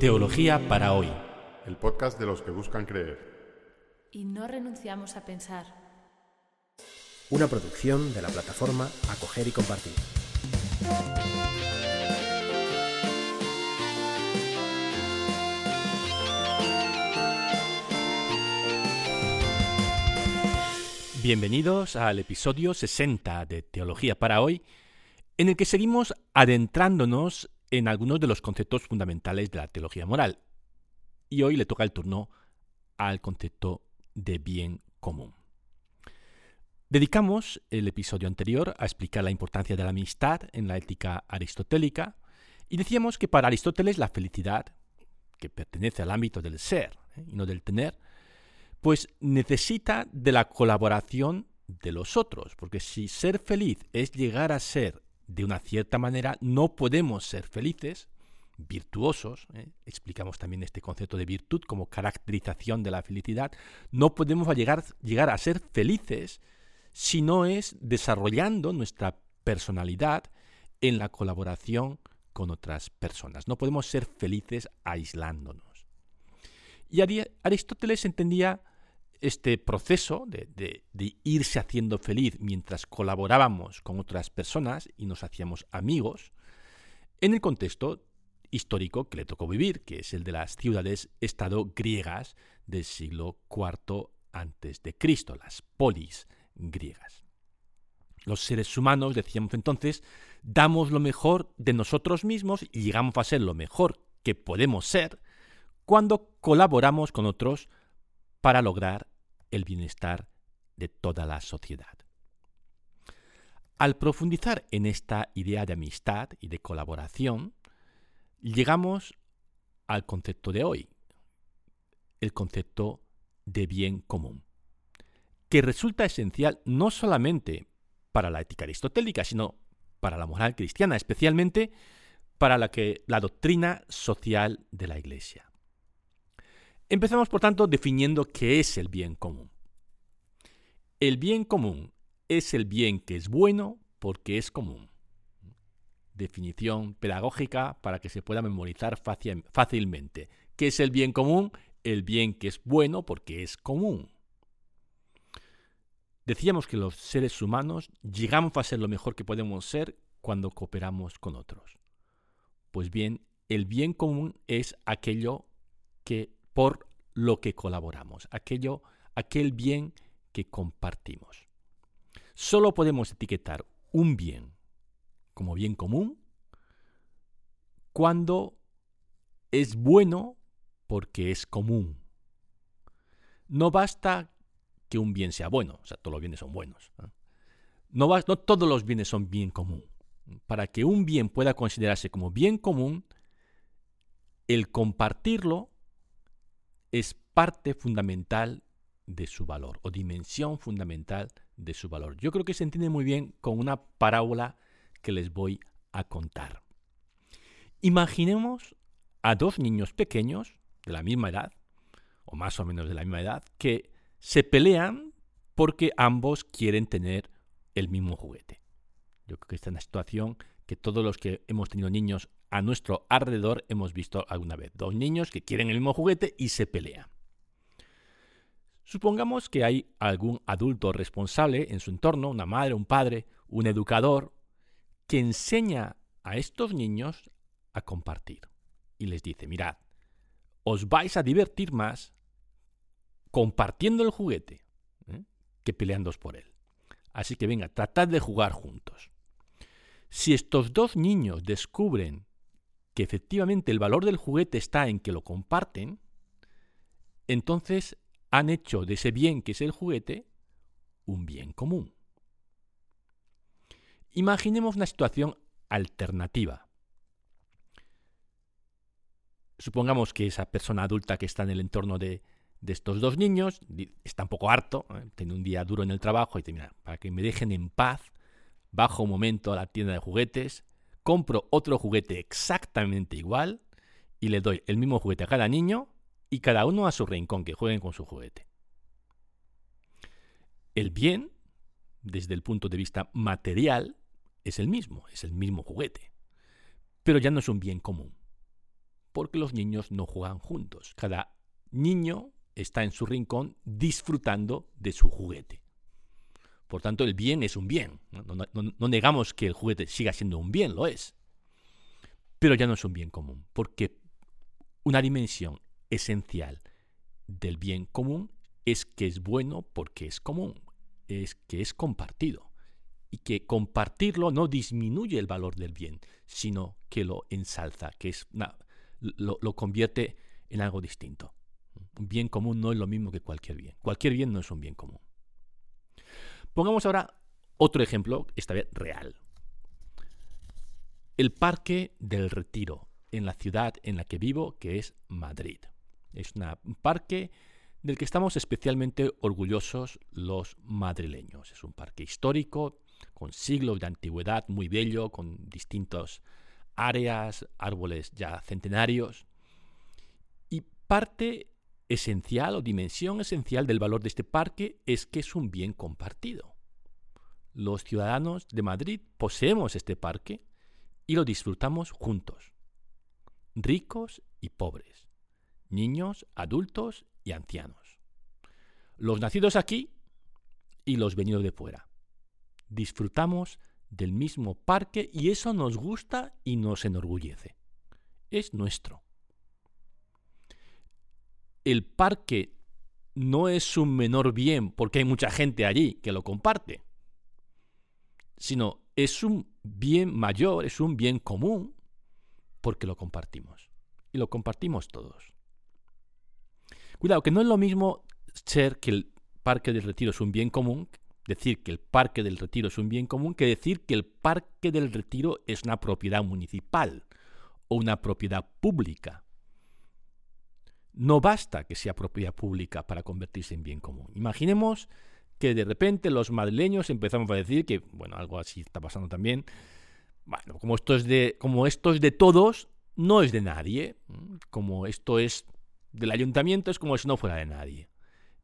Teología para hoy. El podcast de los que buscan creer. Y no renunciamos a pensar. Una producción de la plataforma Acoger y Compartir. Bienvenidos al episodio 60 de Teología para hoy, en el que seguimos adentrándonos en algunos de los conceptos fundamentales de la teología moral. Y hoy le toca el turno al concepto de bien común. Dedicamos el episodio anterior a explicar la importancia de la amistad en la ética aristotélica y decíamos que para Aristóteles la felicidad, que pertenece al ámbito del ser ¿eh? y no del tener, pues necesita de la colaboración de los otros, porque si ser feliz es llegar a ser de una cierta manera, no podemos ser felices, virtuosos, ¿eh? explicamos también este concepto de virtud como caracterización de la felicidad, no podemos llegar, llegar a ser felices si no es desarrollando nuestra personalidad en la colaboración con otras personas. No podemos ser felices aislándonos. Y Aristóteles entendía este proceso de, irse haciendo feliz mientras colaborábamos con otras personas y nos hacíamos amigos, en el contexto histórico que le tocó vivir, que es el de las ciudades-estado griegas del siglo IV Cristo, las polis griegas. Los seres humanos, decíamos entonces, damos lo mejor de nosotros mismos y llegamos a ser lo mejor que podemos ser cuando colaboramos con otros para lograr el bienestar de toda la sociedad. Al profundizar en esta idea de amistad y de colaboración, llegamos al concepto de hoy, el concepto de bien común, que resulta esencial no solamente para la ética aristotélica, sino para la moral cristiana, especialmente para la, que, la doctrina social de la Iglesia. Empezamos, por tanto, definiendo qué es el bien común. El bien común es el bien que es bueno porque es común. Definición pedagógica para que se pueda memorizar fácilmente. ¿Qué es el bien común? El bien que es bueno porque es común. Decíamos que los seres humanos llegamos a ser lo mejor que podemos ser cuando cooperamos con otros. Pues bien, el bien común es aquello que por lo que colaboramos, aquello, aquel bien que compartimos. Solo podemos etiquetar un bien como bien común cuando es bueno porque es común. No basta que un bien sea bueno, o sea, todos los bienes son buenos. No, no todos los bienes son bien común. Para que un bien pueda considerarse como bien común, el compartirlo es parte fundamental de su valor o dimensión fundamental de su valor. Yo creo que se entiende muy bien con una parábola que les voy a contar. Imaginemos a dos niños pequeños de la misma edad, o más o menos de la misma edad, que se pelean porque ambos quieren tener el mismo juguete. Yo creo que esta es una situación que todos los que hemos tenido niños a nuestro alrededor hemos visto alguna vez. Dos niños que quieren el mismo juguete y se pelean. Supongamos que hay algún adulto responsable en su entorno, una madre, un padre, un educador, que enseña a estos niños a compartir. Y les dice, mirad, os vais a divertir más compartiendo el juguete ¿eh? que peleándoos por él. Así que venga, tratad de jugar juntos. Si estos dos niños descubren que efectivamente el valor del juguete está en que lo comparten, entonces han hecho de ese bien que es el juguete un bien común. Imaginemos una situación alternativa. Supongamos que esa persona adulta que está en el entorno de, estos dos niños está un poco harto, ¿eh? tiene un día duro en el trabajo y dice, mira, para que me dejen en paz, bajo un momento a la tienda de juguetes, compro otro juguete exactamente igual y le doy el mismo juguete a cada niño y cada uno a su rincón que jueguen con su juguete. El bien, desde el punto de vista material, es el mismo, es el mismo juguete, pero ya no es un bien común. porque los niños no juegan juntos. Cada niño está en su rincón disfrutando de su juguete. Por tanto, el bien es un bien. No, negamos que el juguete siga siendo un bien, lo es. Pero ya no es un bien común, porque una dimensión esencial del bien común es que es bueno porque es común, es que es compartido. Y que compartirlo no disminuye el valor del bien, sino que lo ensalza, que es lo, lo convierte en algo distinto. Un bien común no es lo mismo que cualquier bien. Cualquier bien no es un bien común. Pongamos ahora otro ejemplo, esta vez real. El Parque del Retiro, en la ciudad en la que vivo, que es Madrid. Es un parque del que estamos especialmente orgullosos los madrileños. Es un parque histórico, con siglos de antigüedad, muy bello, con distintas áreas, árboles ya centenarios. Y parte esencial o dimensión esencial del valor de este parque es que es un bien compartido. Los ciudadanos de Madrid poseemos este parque y lo disfrutamos juntos, ricos y pobres, niños, adultos y ancianos, los nacidos aquí y los venidos de fuera. Disfrutamos del mismo parque y eso nos gusta y nos enorgullece. Es nuestro el parque no es un menor bien porque hay mucha gente allí que lo comparte, sino es un bien mayor, es un bien común porque lo compartimos. Y lo compartimos todos. Cuidado, que no es lo mismo ser que el Parque del Retiro es un bien común, decir que el Parque del Retiro es un bien común, que decir que el Parque del Retiro es una propiedad municipal o una propiedad pública. No basta que sea propiedad pública para convertirse en bien común. Imaginemos que de repente los madrileños empezamos a decir que, bueno, algo así está pasando también. Bueno, como esto es de, como esto es de todos, no es de nadie. Como esto es del ayuntamiento, es como si no fuera de nadie.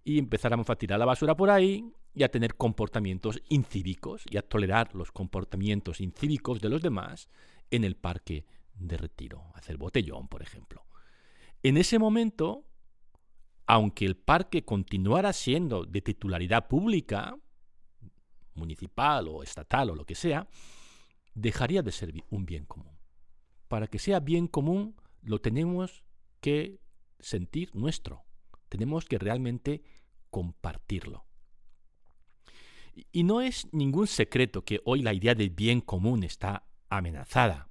Y empezáramos a tirar la basura por ahí y a tener comportamientos incívicos y a tolerar los comportamientos incívicos de los demás en el parque de retiro. Hacer botellón, por ejemplo. En ese momento, aunque el parque continuara siendo de titularidad pública, municipal o estatal o lo que sea, dejaría de ser un bien común. Para que sea bien común, lo tenemos que sentir nuestro. Tenemos que realmente compartirlo. Y no es ningún secreto que hoy la idea del bien común está amenazada.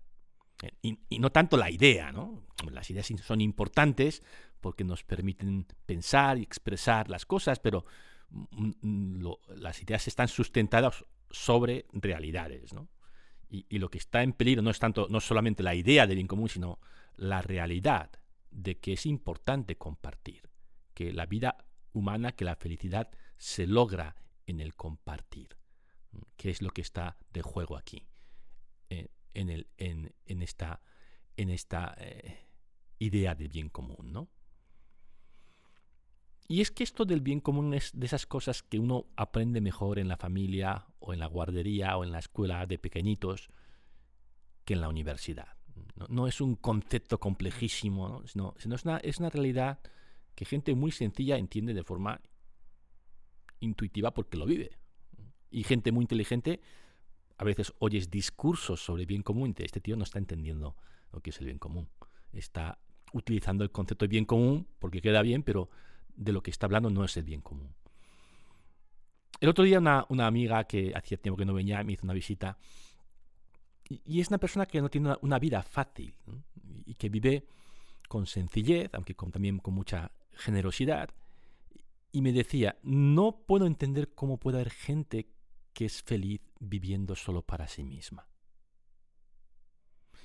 Y, no tanto la idea, ¿no? Las ideas son importantes porque nos permiten pensar y expresar las cosas, pero mm, mm, las ideas están sustentadas sobre realidades, ¿no? Y, lo que está en peligro no es tanto, no solamente la idea del bien común, sino la realidad de que es importante compartir, que la vida humana, que la felicidad se logra en el compartir, que es lo que está de juego aquí. En, esta, eh, idea del bien común, ¿no? Y es que esto del bien común es de esas cosas que uno aprende mejor en la familia o en la guardería o en la escuela de pequeñitos que en la universidad. No, es un concepto complejísimo, sino, sino es, una, es una realidad que gente muy sencilla entiende de forma intuitiva porque lo vive. Y gente muy inteligente a veces oyes discursos sobre bien común y este tío no está entendiendo lo que es el bien común. Está utilizando el concepto de bien común porque queda bien, pero de lo que está hablando no es el bien común. El otro día una, amiga que hacía tiempo que no venía me hizo una visita y, es una persona que no tiene una, vida fácil y que vive con sencillez, aunque también con mucha generosidad. Y me decía, no puedo entender cómo puede haber gente que es feliz viviendo solo para sí misma.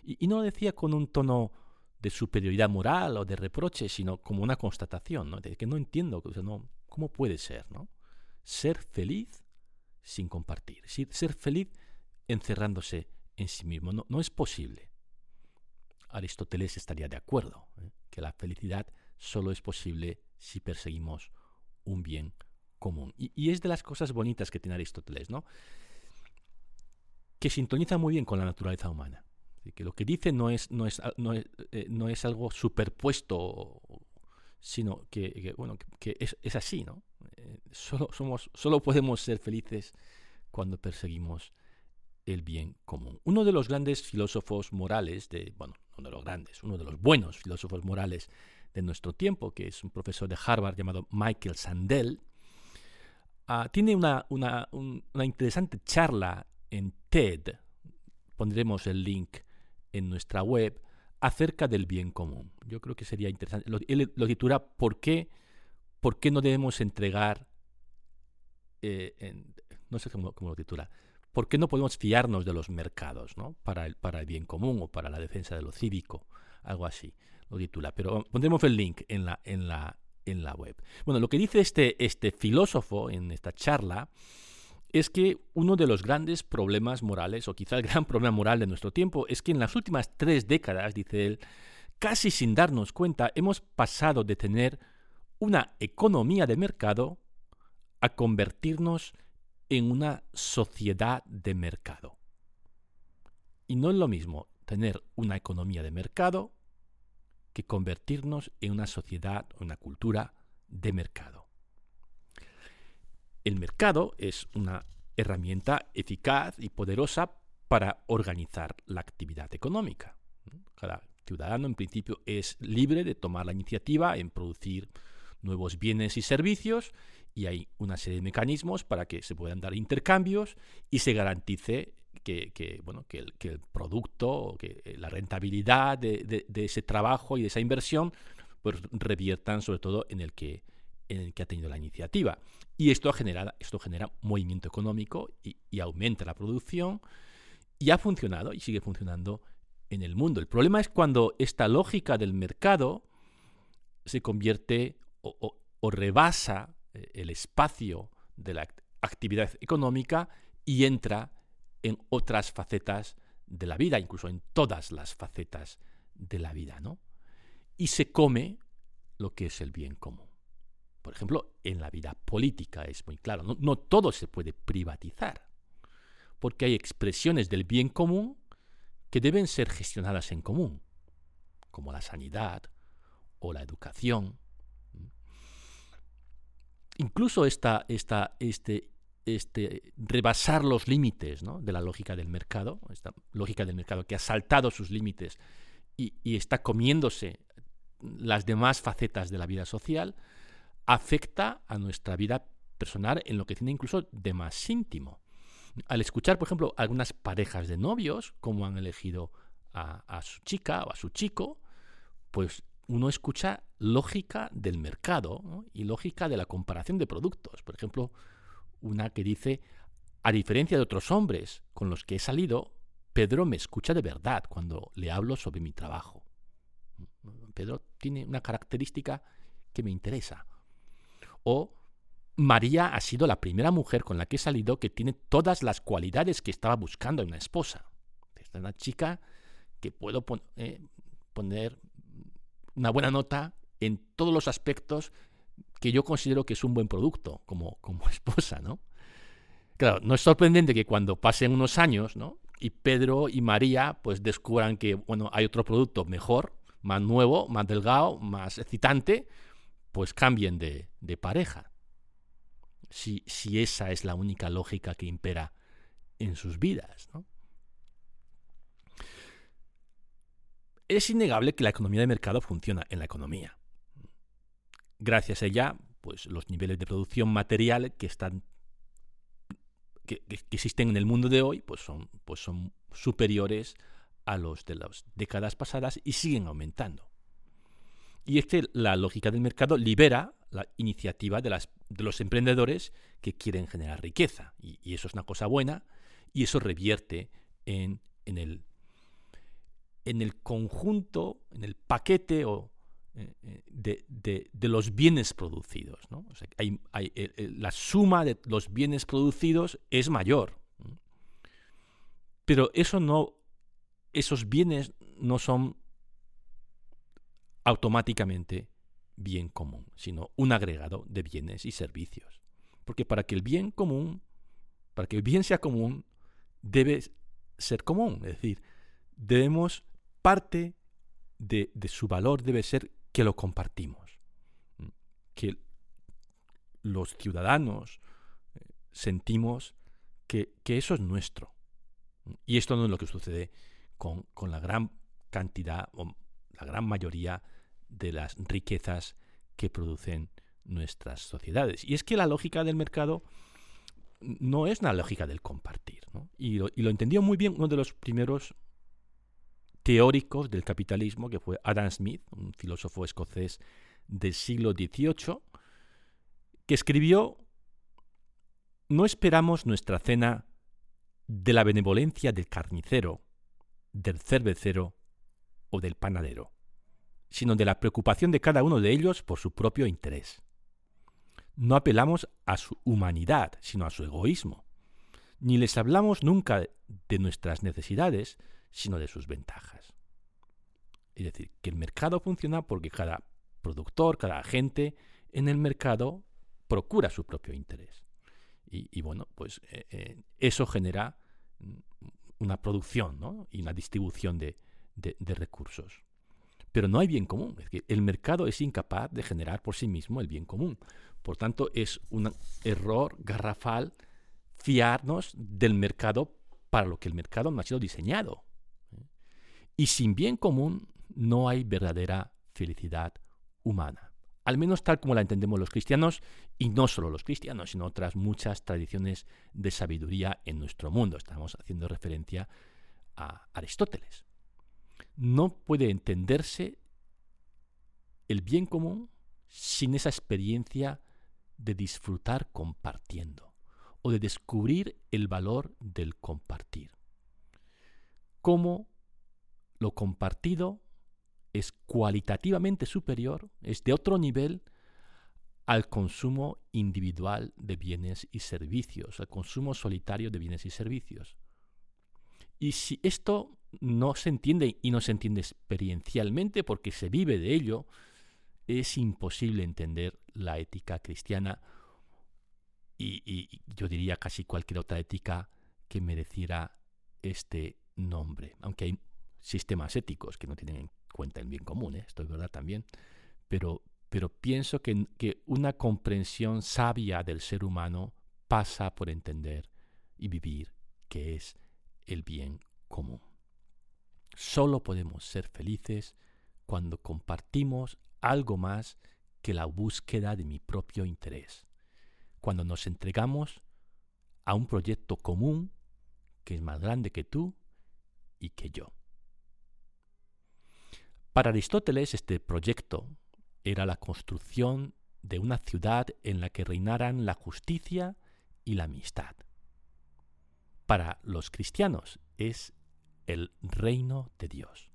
Y, no lo decía con un tono de superioridad moral o de reproche, sino como una constatación, ¿no? de que no entiendo, no, ¿cómo puede ser? ¿no? Ser feliz sin compartir, ser feliz encerrándose en sí mismo, no, no es posible. Aristóteles estaría de acuerdo, ¿eh? que la felicidad solo es posible si perseguimos un bien común. Y, es de las cosas bonitas que tiene Aristóteles, ¿no? Que sintoniza muy bien con la naturaleza humana. que lo que dice no es, no es, no es, eh, no es algo superpuesto, sino que, bueno, que, es, es, así, ¿no? Eh, solo, somos, solo podemos ser felices cuando perseguimos el bien común. Uno de los grandes filósofos morales, de, bueno, uno de los grandes, uno de los buenos filósofos morales de nuestro tiempo, que es un profesor de Harvard llamado Michael Sandel, ah, tiene una, una, una interesante charla en TED, pondremos el link en nuestra web, acerca del bien común. Yo creo que sería interesante. él lo titula ¿Por qué, por qué no debemos entregar, eh, no sé cómo, lo titula, ¿por qué no podemos fiarnos de los mercados ¿no? para, el, para el bien común o para la defensa de lo cívico? Algo así lo titula. Pero pondremos el link en la, en la, en la web. Bueno, lo que dice este, este filósofo en esta charla es que uno de los grandes problemas morales, o quizá el gran problema moral de nuestro tiempo, es que en las últimas tres décadas, dice él, casi sin darnos cuenta, hemos pasado de tener una economía de mercado a convertirnos en una sociedad de mercado. Y no es lo mismo tener una economía de mercado convertirnos en una sociedad una cultura de mercado. El mercado es una herramienta eficaz y poderosa para organizar la actividad económica. Cada ciudadano en principio es libre de tomar la iniciativa en producir nuevos bienes y servicios y hay una serie de mecanismos para que se puedan dar intercambios y se garantice que, bueno, que, el, producto, que eh, la rentabilidad de, ese trabajo y de esa inversión pues reviertan sobre todo en el que en el que ha tenido la iniciativa. Y esto genera, esto genera movimiento económico y, aumenta la producción y ha funcionado y sigue funcionando en el mundo. El problema es cuando esta lógica del mercado se convierte o, rebasa eh, el espacio de la actividad económica y entra en otras facetas de la vida, incluso en todas las facetas de la vida, ¿no? Y se come lo que es el bien común. Por ejemplo, en la vida política es muy claro, no, todo se puede privatizar, porque hay expresiones del bien común que deben ser gestionadas en común, como la sanidad o la educación. Incluso esta, esta, este, este, rebasar los límites de la lógica del mercado, esta lógica del mercado que ha saltado sus límites y, está comiéndose las demás facetas de la vida social, afecta a nuestra vida personal en lo que tiene incluso de más íntimo. Al escuchar, por ejemplo, algunas parejas de novios, cómo han elegido a, su chica o a su chico, pues uno escucha lógica del mercado y lógica de la comparación de productos. Por ejemplo, una que dice, a diferencia de otros hombres con los que he salido, Pedro me escucha de verdad cuando le hablo sobre mi trabajo. Pedro tiene una característica que me interesa. O María ha sido la primera mujer con la que he salido que tiene todas las cualidades que estaba buscando en una esposa. Es una chica que puedo eh, poner una buena nota en todos los aspectos que yo considero que es un buen producto como, como esposa, ¿no? Claro, no es sorprendente que cuando pasen unos años, ¿no? Y Pedro y María pues descubran que, bueno, hay otro producto mejor, más nuevo, más delgado, más excitante, pues cambien de, pareja. Si, si, esa es la única lógica que impera en sus vidas. Es innegable que la economía de mercado funciona en la economía. Gracias a ella, pues los niveles de producción material que están que, existen en el mundo de hoy, pues son, pues son superiores a los de las décadas pasadas y siguen aumentando. Y es que la lógica del mercado libera la iniciativa de, las, de los emprendedores que quieren generar riqueza. Y, eso es una cosa buena y eso revierte en, en, el, en el conjunto, en el paquete o, eh, eh, de, de, los bienes producidos. ¿no? hay, hay, la suma de los bienes producidos es mayor. Pero eso no, esos bienes no son automáticamente bien común, sino un agregado de bienes y servicios. Porque para que el bien común, para que el bien sea común, debe ser común, es decir, debemos, parte de, su valor debe ser que lo compartimos, que los ciudadanos eh, sentimos que, eso es nuestro. Y esto no es lo que sucede con, con la gran cantidad o la gran mayoría de las riquezas que producen nuestras sociedades. Y es que la lógica del mercado no es una lógica del compartir. Y, lo, entendió muy bien uno de los primeros teóricos del capitalismo, que fue Adam Smith, un filósofo escocés del siglo XVIII, que escribió, no esperamos nuestra cena de la benevolencia del carnicero, del cervecero o del panadero, sino de la preocupación de cada uno de ellos por su propio interés. No apelamos a su humanidad, sino a su egoísmo. Ni les hablamos nunca de nuestras necesidades, sino de sus ventajas. Es decir, que el mercado funciona porque cada productor, cada agente en el mercado procura su propio interés. Y, bueno, pues eh, eh, eso genera una producción y una distribución de, de recursos. Pero no hay bien común. Es que el mercado es incapaz de generar por sí mismo el bien común. Por tanto, es un error garrafal fiarnos del mercado para lo que el mercado no ha sido diseñado. Y sin bien común no hay verdadera felicidad humana. Al menos tal como la entendemos los cristianos, y no solo los cristianos, sino otras muchas tradiciones de sabiduría en nuestro mundo. Estamos haciendo referencia a Aristóteles. No puede entenderse el bien común sin esa experiencia de disfrutar compartiendo o de descubrir el valor del compartir. Cómo lo compartido es cualitativamente superior, es de otro nivel al consumo individual de bienes y servicios, al consumo solitario de bienes y servicios. Y si esto no se entiende y no se entiende experiencialmente porque se vive de ello, es imposible entender la ética cristiana y, yo diría casi cualquier otra ética que mereciera este nombre, aunque hay sistemas éticos que no tienen en cuenta el bien común, ¿eh? esto es verdad también, pero, pero pienso que, que una comprensión sabia del ser humano pasa por entender y vivir que es el bien común. Solo podemos ser felices cuando compartimos algo más que la búsqueda de mi propio interés. Cuando nos entregamos a un proyecto común que es más grande que tú y que yo. Para Aristóteles este proyecto era la construcción de una ciudad en la que reinaran la justicia y la amistad. Para los cristianos es el reino de Dios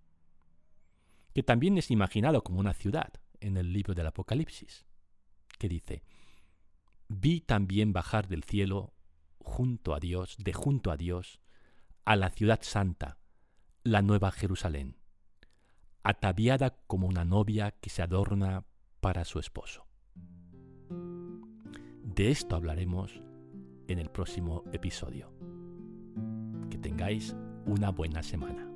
que también es imaginado como una ciudad en el libro del Apocalipsis, que dice, vi también bajar del cielo junto a Dios, de junto a Dios, a la ciudad santa, la nueva Jerusalén, ataviada como una novia que se adorna para su esposo. De esto hablaremos en el próximo episodio. Que tengáis una buena semana.